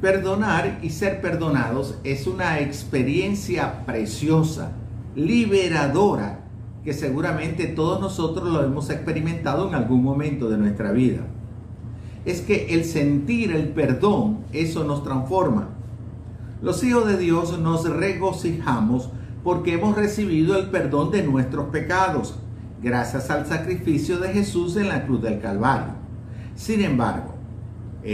Perdonar y ser perdonados es una experiencia preciosa, liberadora, que seguramente todos nosotros lo hemos experimentado en algún momento de nuestra vida. Es que el sentir el perdón, eso nos transforma. Los hijos de Dios nos regocijamos porque hemos recibido el perdón de nuestros pecados, gracias al sacrificio de Jesús en la cruz del Calvario. Sin embargo,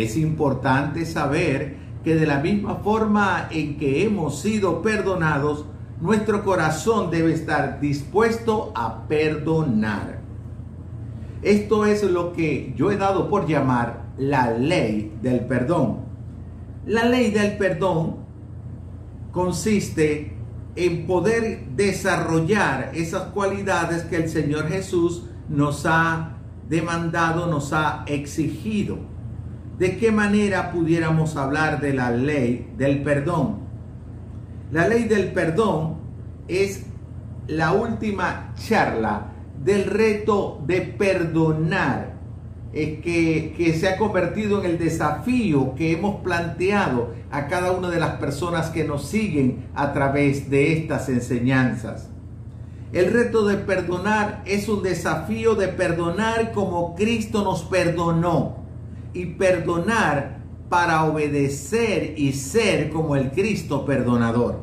es importante saber que de la misma forma en que hemos sido perdonados, nuestro corazón debe estar dispuesto a perdonar. Esto es lo que yo he dado por llamar la ley del perdón. La ley del perdón consiste en poder desarrollar esas cualidades que el Señor Jesús nos ha demandado, nos ha exigido. ¿De qué manera pudiéramos hablar de la ley del perdón? La ley del perdón es la última charla del reto de perdonar que, que se ha convertido en el desafío que hemos planteado a cada una de las personas que nos siguen a través de estas enseñanzas. El reto de perdonar es un desafío de perdonar como Cristo nos perdonó y perdonar para obedecer y ser como el Cristo perdonador.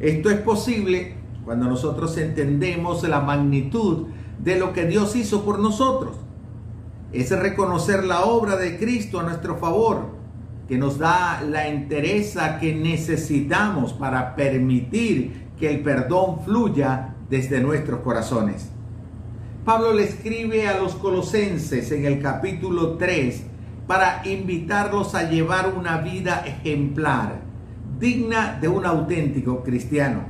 Esto es posible cuando nosotros entendemos la magnitud de lo que Dios hizo por nosotros es reconocer la obra de Cristo a nuestro favor, que nos da la entereza que necesitamos para permitir que el perdón fluya desde nuestros corazones. Pablo le escribe a los colosenses en el capítulo 3 para invitarlos a llevar una vida ejemplar, digna de un auténtico cristiano.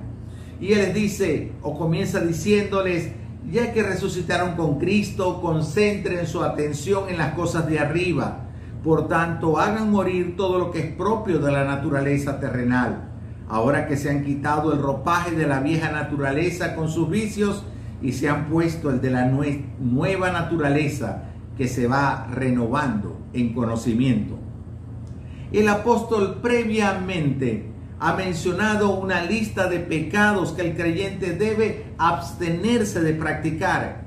Y él les dice, o comienza diciéndoles, ya que resucitaron con Cristo, concentren su atención en las cosas de arriba. Por tanto, hagan morir todo lo que es propio de la naturaleza terrenal. Ahora que se han quitado el ropaje de la vieja naturaleza con sus vicios y se han puesto el de la nueva naturaleza que se va renovando en conocimiento. El apóstol previamente ha mencionado una lista de pecados que el creyente debe abstenerse de practicar.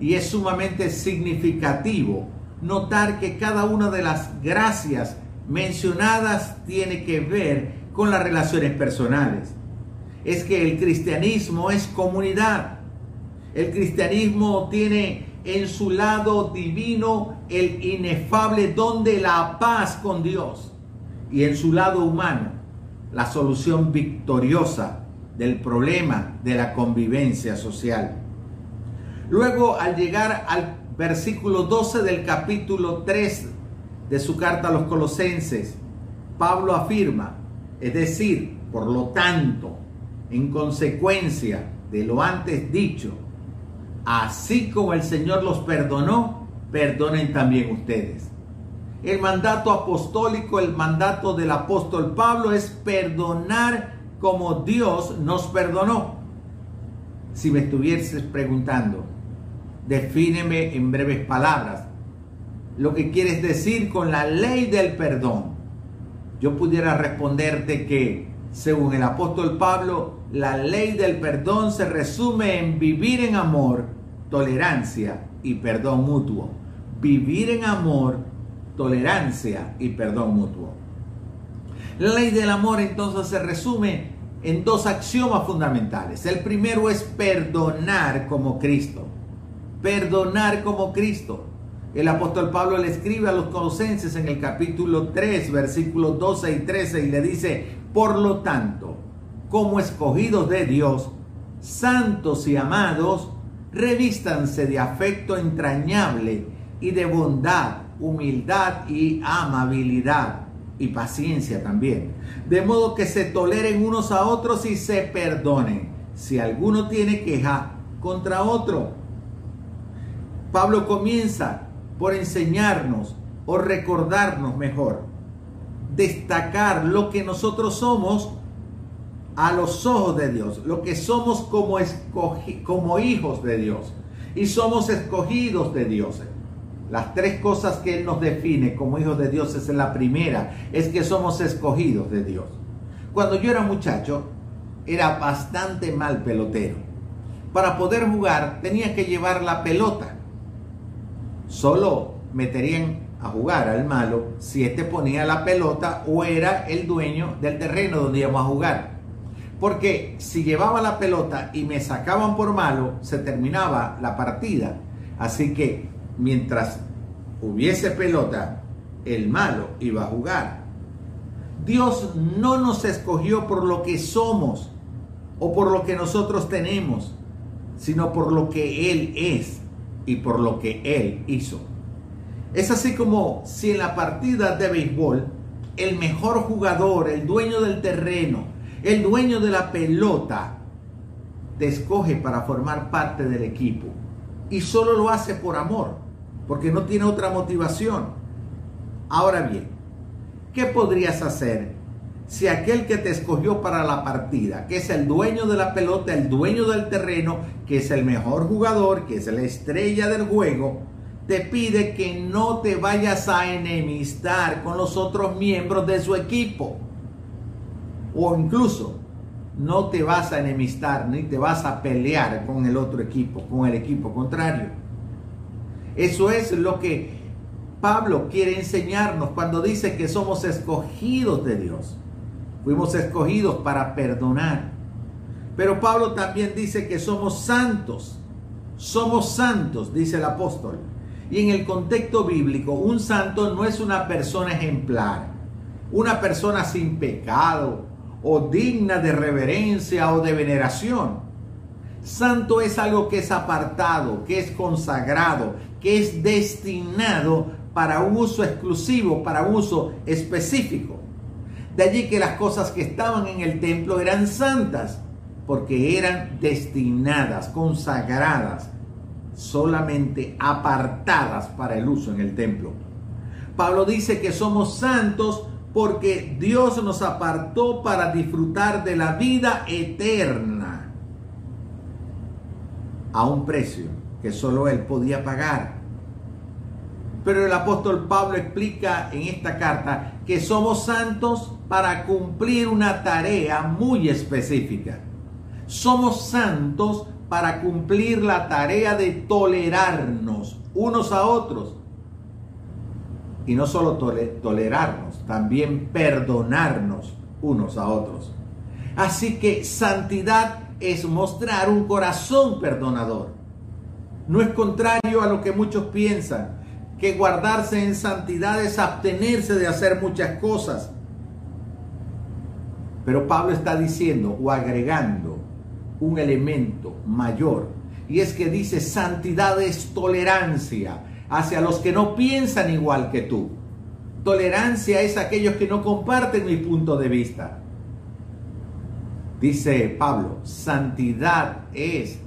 Y es sumamente significativo notar que cada una de las gracias mencionadas tiene que ver con las relaciones personales. Es que el cristianismo es comunidad. El cristianismo tiene en su lado divino el inefable don de la paz con Dios y en su lado humano la solución victoriosa del problema de la convivencia social. Luego, al llegar al versículo 12 del capítulo 3 de su carta a los colosenses, Pablo afirma, es decir, por lo tanto, en consecuencia de lo antes dicho, así como el Señor los perdonó, perdonen también ustedes. El mandato apostólico, el mandato del apóstol Pablo es perdonar como Dios nos perdonó. Si me estuvieses preguntando, defíneme en breves palabras lo que quieres decir con la ley del perdón. Yo pudiera responderte que, según el apóstol Pablo, la ley del perdón se resume en vivir en amor, tolerancia y perdón mutuo. Vivir en amor, tolerancia y perdón mutuo. La ley del amor entonces se resume en dos axiomas fundamentales. El primero es perdonar como Cristo. Perdonar como Cristo. El apóstol Pablo le escribe a los colosenses en el capítulo 3, versículos 12 y 13 y le dice, por lo tanto, como escogidos de Dios, santos y amados, revístanse de afecto entrañable y de bondad humildad y amabilidad y paciencia también. De modo que se toleren unos a otros y se perdonen si alguno tiene queja contra otro. Pablo comienza por enseñarnos o recordarnos mejor, destacar lo que nosotros somos a los ojos de Dios, lo que somos como, hijos de Dios y somos escogidos de Dios. las tres cosas que Él nos define como hijos de Dios es la primera, es que somos escogidos de Dios. Cuando yo era muchacho, era bastante mal pelotero. Para poder jugar tenía que llevar la pelota. Solo meterían a jugar al malo si éste ponía la pelota o era el dueño del terreno donde íbamos a jugar. Porque si llevaba la pelota y me sacaban por malo, se terminaba la partida. Así que mientras hubiese pelota, el malo iba a jugar. Dios no nos escogió por lo que somos o por lo que nosotros tenemos, sino por lo que Él es y por lo que Él hizo. Es así como si en la partida de béisbol el mejor jugador, el dueño del terreno, el dueño de la pelota, te escoge para formar parte del equipo. Y solo lo hace por amor, porque no tiene otra motivación. Ahora bien, ¿qué podrías hacer si aquel que te escogió para la partida, que es el dueño de la pelota, el dueño del terreno, que es el mejor jugador, que es la estrella del juego, te pide que no te vayas a enemistar con los otros miembros de su equipo. O incluso no te vas a enemistar ni te vas a pelear con el otro equipo, con el equipo contrario. Eso es lo que Pablo quiere enseñarnos cuando dice que somos escogidos de Dios. Fuimos escogidos para perdonar. Pero Pablo también dice que somos santos. Somos santos, dice el apóstol. Y en el contexto bíblico, un santo no es una persona ejemplar, una persona sin pecado o digna de reverencia o de veneración. Santo es algo que es apartado, que es consagrado, que es destinado para uso exclusivo, para uso específico. De allí que las cosas que estaban en el templo eran santas, porque eran destinadas, consagradas solamente apartadas para el uso en el templo. Pablo dice que somos santos porque Dios nos apartó para disfrutar de la vida eterna a un precio que solo Él podía pagar. Pero el apóstol Pablo explica en esta carta que somos santos para cumplir una tarea muy específica. Somos santos para cumplir la tarea de tolerarnos unos a otros. Y no solo tolerarnos, también perdonarnos unos a otros. Así que santidad es mostrar un corazón perdonador. No es contrario a lo que muchos piensan, que guardarse en santidad es abstenerse de hacer muchas cosas. Pero Pablo está diciendo o agregando un elemento mayor. Y es que dice, santidad es tolerancia hacia los que no piensan igual que tú. Tolerancia es aquellos que no comparten mi punto de vista. Dice Pablo, santidad es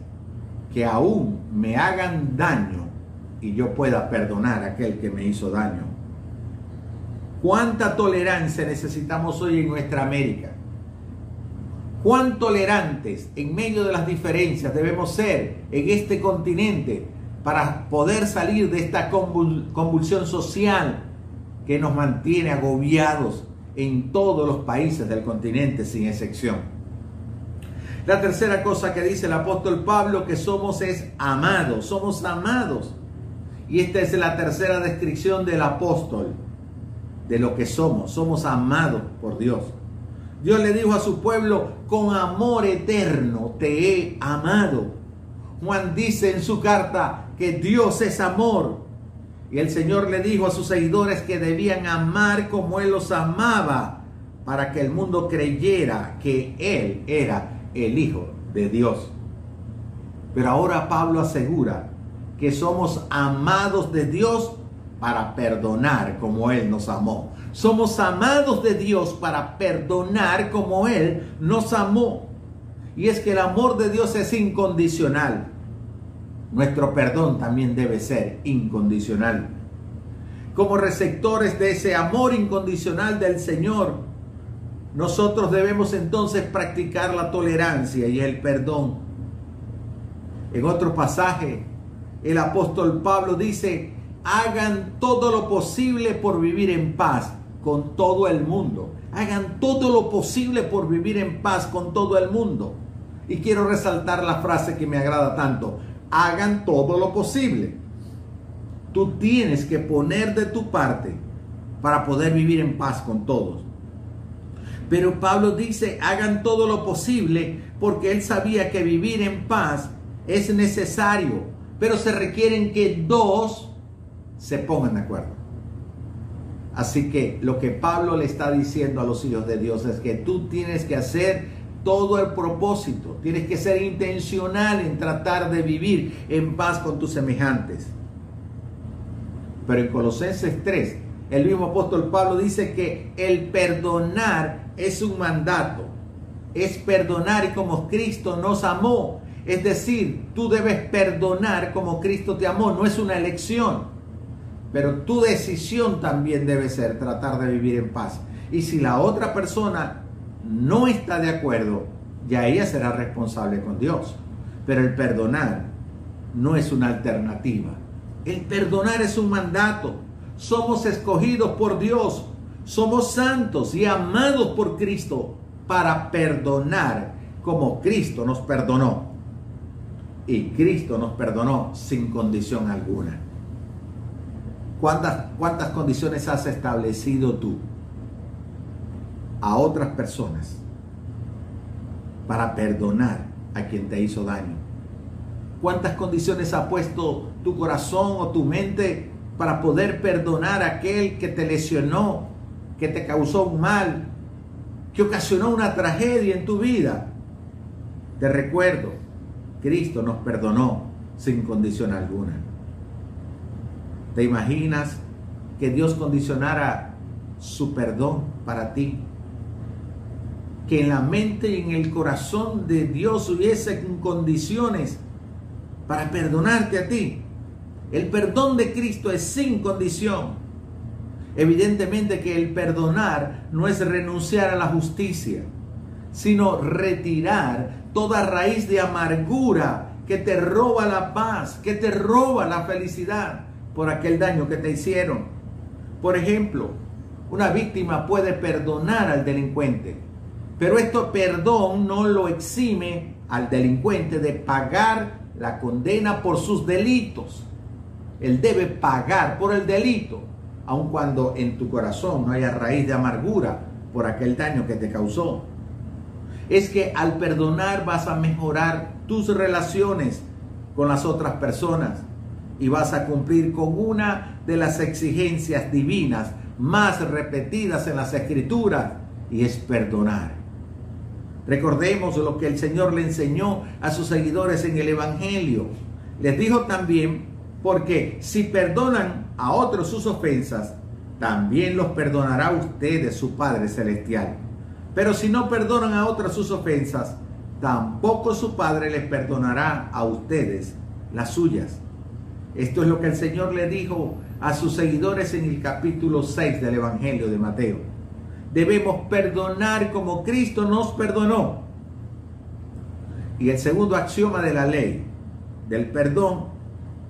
que aún me hagan daño y yo pueda perdonar a aquel que me hizo daño. ¿Cuánta tolerancia necesitamos hoy en nuestra América? Cuán tolerantes en medio de las diferencias debemos ser en este continente para poder salir de esta convulsión social que nos mantiene agobiados en todos los países del continente sin excepción. La tercera cosa que dice el apóstol Pablo que somos es amados, somos amados. Y esta es la tercera descripción del apóstol de lo que somos, somos amados por Dios. Dios le dijo a su pueblo, con amor eterno te he amado. Juan dice en su carta que Dios es amor. Y el Señor le dijo a sus seguidores que debían amar como Él los amaba para que el mundo creyera que Él era el Hijo de Dios. Pero ahora Pablo asegura que somos amados de Dios para perdonar como Él nos amó. Somos amados de Dios para perdonar como Él nos amó. Y es que el amor de Dios es incondicional. Nuestro perdón también debe ser incondicional. Como receptores de ese amor incondicional del Señor, nosotros debemos entonces practicar la tolerancia y el perdón. En otro pasaje, el apóstol Pablo dice hagan todo lo posible por vivir en paz con todo el mundo. Hagan todo lo posible por vivir en paz con todo el mundo. Y quiero resaltar la frase que me agrada tanto. Hagan todo lo posible. Tú tienes que poner de tu parte para poder vivir en paz con todos. Pero Pablo dice, hagan todo lo posible porque él sabía que vivir en paz es necesario, pero se requieren que dos se pongan de acuerdo. Así que lo que Pablo le está diciendo a los hijos de Dios es que tú tienes que hacer todo el propósito, tienes que ser intencional en tratar de vivir en paz con tus semejantes. Pero en Colosenses 3, el mismo apóstol Pablo dice que el perdonar es un mandato, es perdonar como Cristo nos amó. Es decir, tú debes perdonar como Cristo te amó, no es una elección. Pero tu decisión también debe ser tratar de vivir en paz. Y si la otra persona no está de acuerdo, ya ella será responsable con Dios. Pero el perdonar no es una alternativa. El perdonar es un mandato. Somos escogidos por Dios. Somos santos y amados por Cristo para perdonar como Cristo nos perdonó. Y Cristo nos perdonó sin condición alguna. ¿Cuántas, ¿Cuántas condiciones has establecido tú a otras personas para perdonar a quien te hizo daño? ¿Cuántas condiciones ha puesto tu corazón o tu mente para poder perdonar a aquel que te lesionó, que te causó un mal, que ocasionó una tragedia en tu vida? Te recuerdo, Cristo nos perdonó sin condición alguna. ¿Te imaginas que Dios condicionara su perdón para ti? Que en la mente y en el corazón de Dios hubiese condiciones para perdonarte a ti. El perdón de Cristo es sin condición. Evidentemente que el perdonar no es renunciar a la justicia, sino retirar toda raíz de amargura que te roba la paz, que te roba la felicidad por aquel daño que te hicieron. Por ejemplo, una víctima puede perdonar al delincuente, pero esto perdón no lo exime al delincuente de pagar la condena por sus delitos. Él debe pagar por el delito, aun cuando en tu corazón no haya raíz de amargura por aquel daño que te causó. Es que al perdonar vas a mejorar tus relaciones con las otras personas y vas a cumplir con una de las exigencias divinas más repetidas en las escrituras y es perdonar. Recordemos lo que el Señor le enseñó a sus seguidores en el Evangelio. Les dijo también, porque si perdonan a otros sus ofensas, también los perdonará a ustedes su Padre Celestial. Pero si no perdonan a otras sus ofensas, tampoco su Padre les perdonará a ustedes las suyas. Esto es lo que el Señor le dijo a sus seguidores en el capítulo 6 del Evangelio de Mateo. Debemos perdonar como Cristo nos perdonó. Y el segundo axioma de la ley del perdón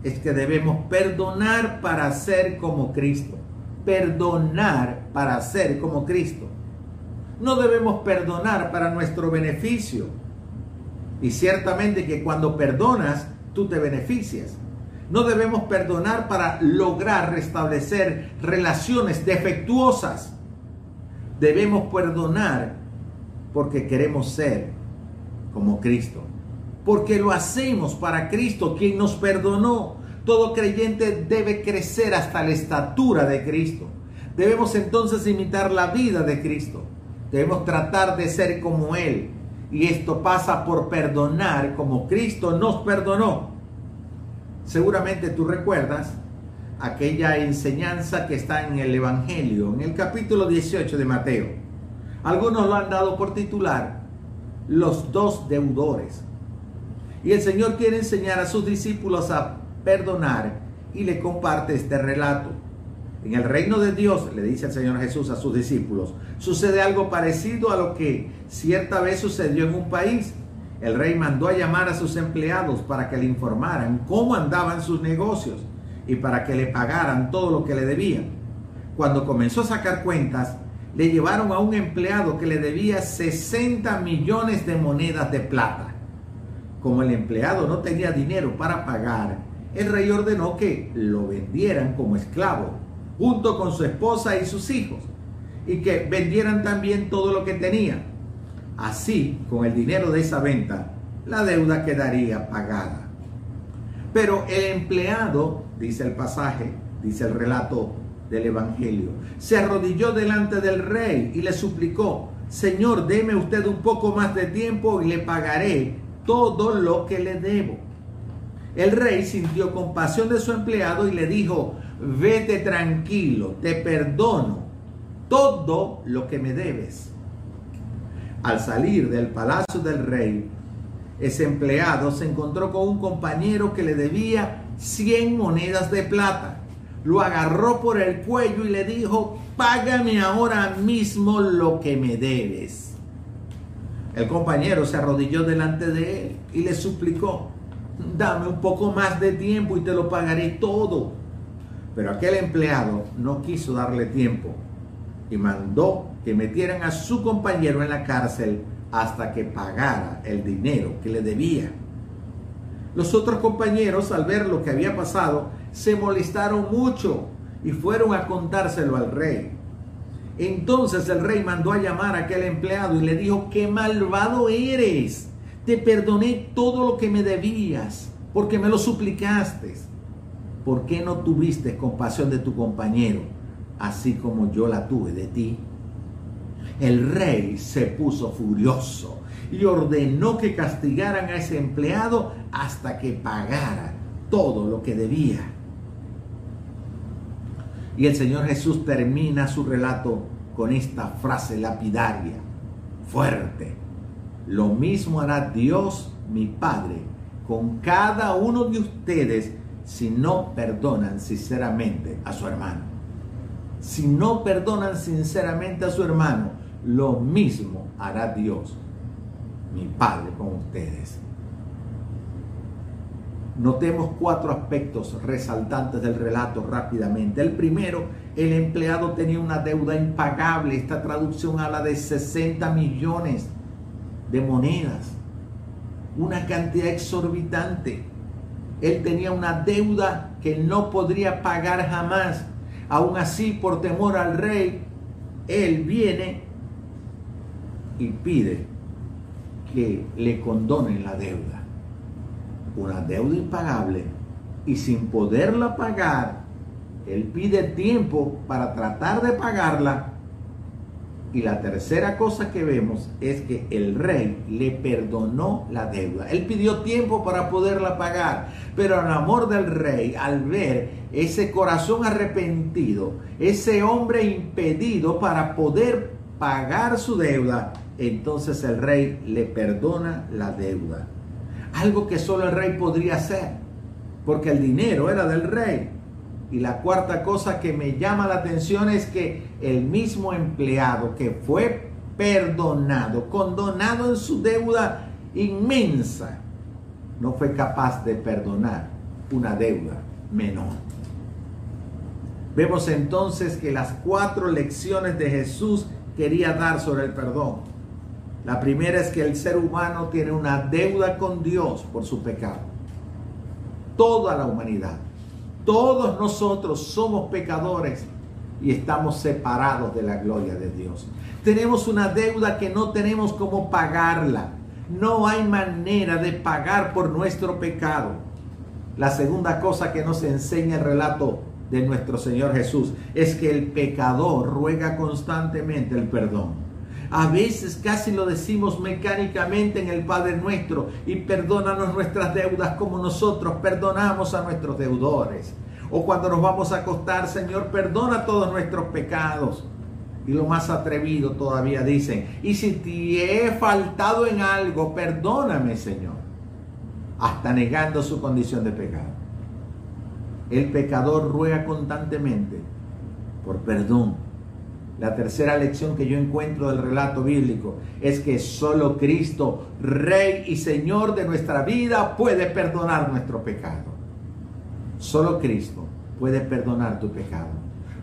es que debemos perdonar para ser como Cristo. Perdonar para ser como Cristo. No debemos perdonar para nuestro beneficio. Y ciertamente que cuando perdonas, tú te beneficias. No debemos perdonar para lograr restablecer relaciones defectuosas. Debemos perdonar porque queremos ser como Cristo. Porque lo hacemos para Cristo, quien nos perdonó. Todo creyente debe crecer hasta la estatura de Cristo. Debemos entonces imitar la vida de Cristo. Debemos tratar de ser como Él. Y esto pasa por perdonar como Cristo nos perdonó. Seguramente tú recuerdas aquella enseñanza que está en el Evangelio, en el capítulo 18 de Mateo. Algunos lo han dado por titular Los dos deudores. Y el Señor quiere enseñar a sus discípulos a perdonar y le comparte este relato. En el reino de Dios, le dice el Señor Jesús a sus discípulos, sucede algo parecido a lo que cierta vez sucedió en un país el rey mandó a llamar a sus empleados para que le informaran cómo andaban sus negocios. y para que le pagaran todo lo que le debían. Cuando comenzó a sacar cuentas, le llevaron a un empleado que le debía 60 millones de monedas de plata. Como el empleado no tenía dinero para pagar, el rey ordenó que lo vendieran como esclavo, junto con su esposa y sus hijos, y que vendieran también todo lo que tenían. Así, con el dinero de esa venta, la deuda quedaría pagada. Pero el empleado, dice el pasaje, dice el relato del Evangelio, se arrodilló delante del rey y le suplicó, Señor, deme usted un poco más de tiempo y le pagaré todo lo que le debo. El rey sintió compasión de su empleado y le dijo, vete tranquilo, te perdono todo lo que me debes. Al salir del palacio del rey, ese empleado se encontró con un compañero que le debía 100 monedas de plata. Lo agarró por el cuello y le dijo, págame ahora mismo lo que me debes. El compañero se arrodilló delante de él y le suplicó, dame un poco más de tiempo y te lo pagaré todo. Pero aquel empleado no quiso darle tiempo y mandó que metieran a su compañero en la cárcel hasta que pagara el dinero que le debía. Los otros compañeros, al ver lo que había pasado, se molestaron mucho y fueron a contárselo al rey. Entonces el rey mandó a llamar a aquel empleado y le dijo, qué malvado eres. Te perdoné todo lo que me debías porque me lo suplicaste. ¿Por qué no tuviste compasión de tu compañero, así como yo la tuve de ti? El rey se puso furioso y ordenó que castigaran a ese empleado hasta que pagara todo lo que debía. Y el Señor Jesús termina su relato con esta frase lapidaria, fuerte. Lo mismo hará Dios, mi Padre, con cada uno de ustedes si no perdonan sinceramente a su hermano. Si no perdonan sinceramente a su hermano, lo mismo hará Dios, mi Padre, con ustedes. Notemos cuatro aspectos resaltantes del relato rápidamente. El primero, el empleado tenía una deuda impagable. Esta traducción habla de 60 millones de monedas. Una cantidad exorbitante. Él tenía una deuda que no podría pagar jamás. Aún así, por temor al rey, él viene y pide que le condonen la deuda una deuda impagable y sin poderla pagar, él pide tiempo para tratar de pagarla. Y la tercera cosa que vemos es que el rey le perdonó la deuda. Él pidió tiempo para poderla pagar, pero el amor del rey, al ver ese corazón arrepentido, ese hombre impedido para poder pagar su deuda, entonces el rey le perdona la deuda algo que solo el rey podría hacer, porque el dinero era del rey. Y la cuarta cosa que me llama la atención es que el mismo empleado que fue perdonado, condonado en su deuda inmensa, no fue capaz de perdonar una deuda menor. Vemos entonces que las cuatro lecciones de Jesús quería dar sobre el perdón. La primera es que el ser humano tiene una deuda con Dios por su pecado. Toda la humanidad, todos nosotros somos pecadores y estamos separados de la gloria de Dios. Tenemos una deuda que no tenemos cómo pagarla. No hay manera de pagar por nuestro pecado. La segunda cosa que nos enseña el relato de nuestro Señor Jesús es que el pecador ruega constantemente el perdón. A veces casi lo decimos mecánicamente en el Padre nuestro y perdónanos nuestras deudas como nosotros perdonamos a nuestros deudores. O cuando nos vamos a acostar, Señor, perdona todos nuestros pecados. Y lo más atrevido todavía dicen, y si te he faltado en algo, perdóname, Señor. Hasta negando su condición de pecado. El pecador ruega constantemente por perdón la tercera lección que yo encuentro del relato bíblico es que solo Cristo, Rey y Señor de nuestra vida, puede perdonar nuestro pecado. Solo Cristo, puede perdonar tu pecado.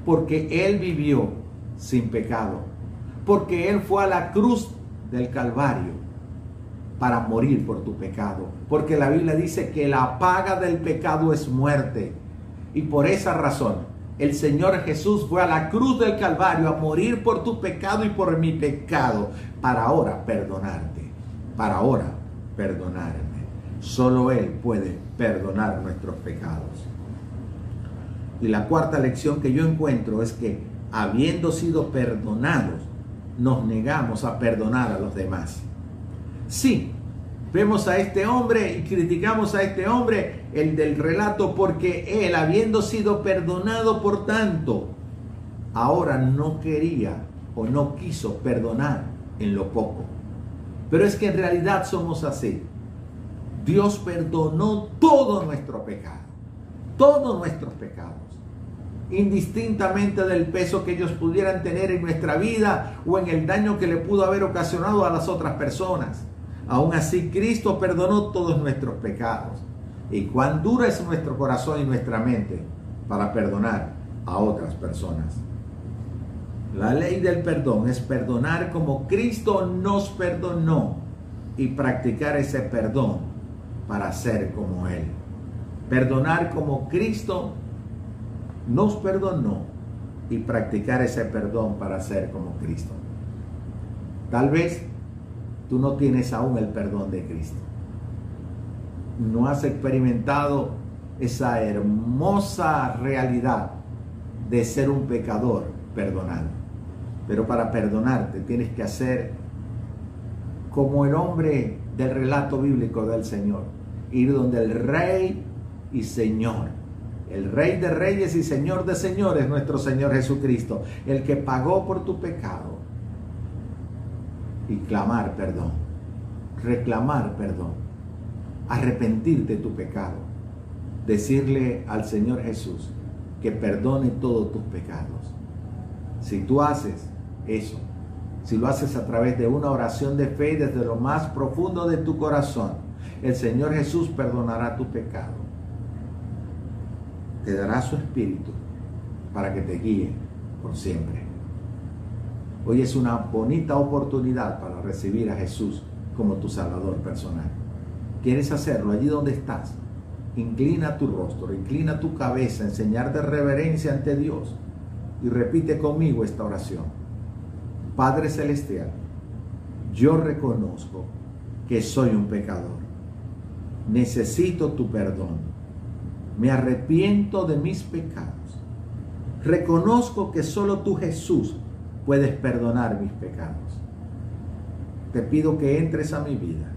Porque Él vivió sin pecado. Porque Él fue a la cruz del Calvario para morir por tu pecado. Porque la Biblia dice que la paga del pecado es muerte. Y por esa razón, el Señor Jesús fue a la cruz del Calvario a morir por tu pecado y por mi pecado, para ahora perdonarte, para ahora perdonarme. Solo Él puede perdonar nuestros pecados. Y la cuarta lección que yo encuentro es que, habiendo sido perdonados, nos negamos a perdonar a los demás. Sí, vemos a este hombre y criticamos a este hombre, el del relato, porque él, habiendo sido perdonado por tanto, ahora no quería o no quiso perdonar en lo poco. Pero es que en realidad somos así. Dios perdonó todo nuestro pecado, todos nuestros pecados, indistintamente del peso que ellos pudieran tener en nuestra vida o en el daño que le pudo haber ocasionado a las otras personas. Aún así, Cristo perdonó todos nuestros pecados. Y cuán duro es nuestro corazón y nuestra mente para perdonar a otras personas. La ley del perdón es perdonar como Cristo nos perdonó y practicar ese perdón para ser como Él. Perdonar como Cristo nos perdonó y practicar ese perdón para ser como Cristo. Tal vez tú no tienes aún el perdón de Cristo. No has experimentado esa hermosa realidad de ser un pecador perdonado. Pero para perdonarte tienes que hacer como el hombre del relato bíblico del Señor. Ir donde el Rey y Señor. El Rey de Reyes y Señor de Señores, nuestro Señor Jesucristo. El que pagó por tu pecado. Y clamar perdón. Reclamar perdón. Arrepentirte de tu pecado. Decirle al Señor Jesús que perdone todos tus pecados. Si tú haces eso, si lo haces a través de una oración de fe desde lo más profundo de tu corazón, el Señor Jesús perdonará tu pecado. Te dará su espíritu para que te guíe por siempre. Hoy es una bonita oportunidad para recibir a Jesús como tu Salvador personal. ¿Quieres hacerlo allí donde estás? Inclina tu rostro, inclina tu cabeza, enseñarte reverencia ante Dios y repite conmigo esta oración. Padre Celestial, yo reconozco que soy un pecador. Necesito tu perdón. Me arrepiento de mis pecados. Reconozco que solo tú Jesús puedes perdonar mis pecados. Te pido que entres a mi vida.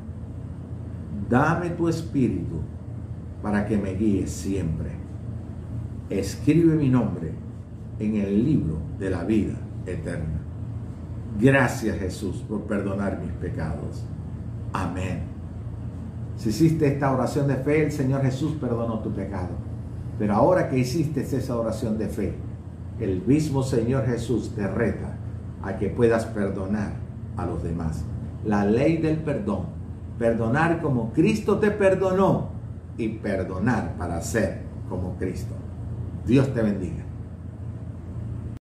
Dame tu espíritu para que me guíes siempre. Escribe mi nombre en el libro de la vida eterna. Gracias Jesús por perdonar mis pecados. Amén. Si hiciste esta oración de fe, el Señor Jesús perdonó tu pecado. Pero ahora que hiciste esa oración de fe, el mismo Señor Jesús te reta a que puedas perdonar a los demás. La ley del perdón. Perdonar como Cristo te perdonó y perdonar para ser como Cristo. Dios te bendiga.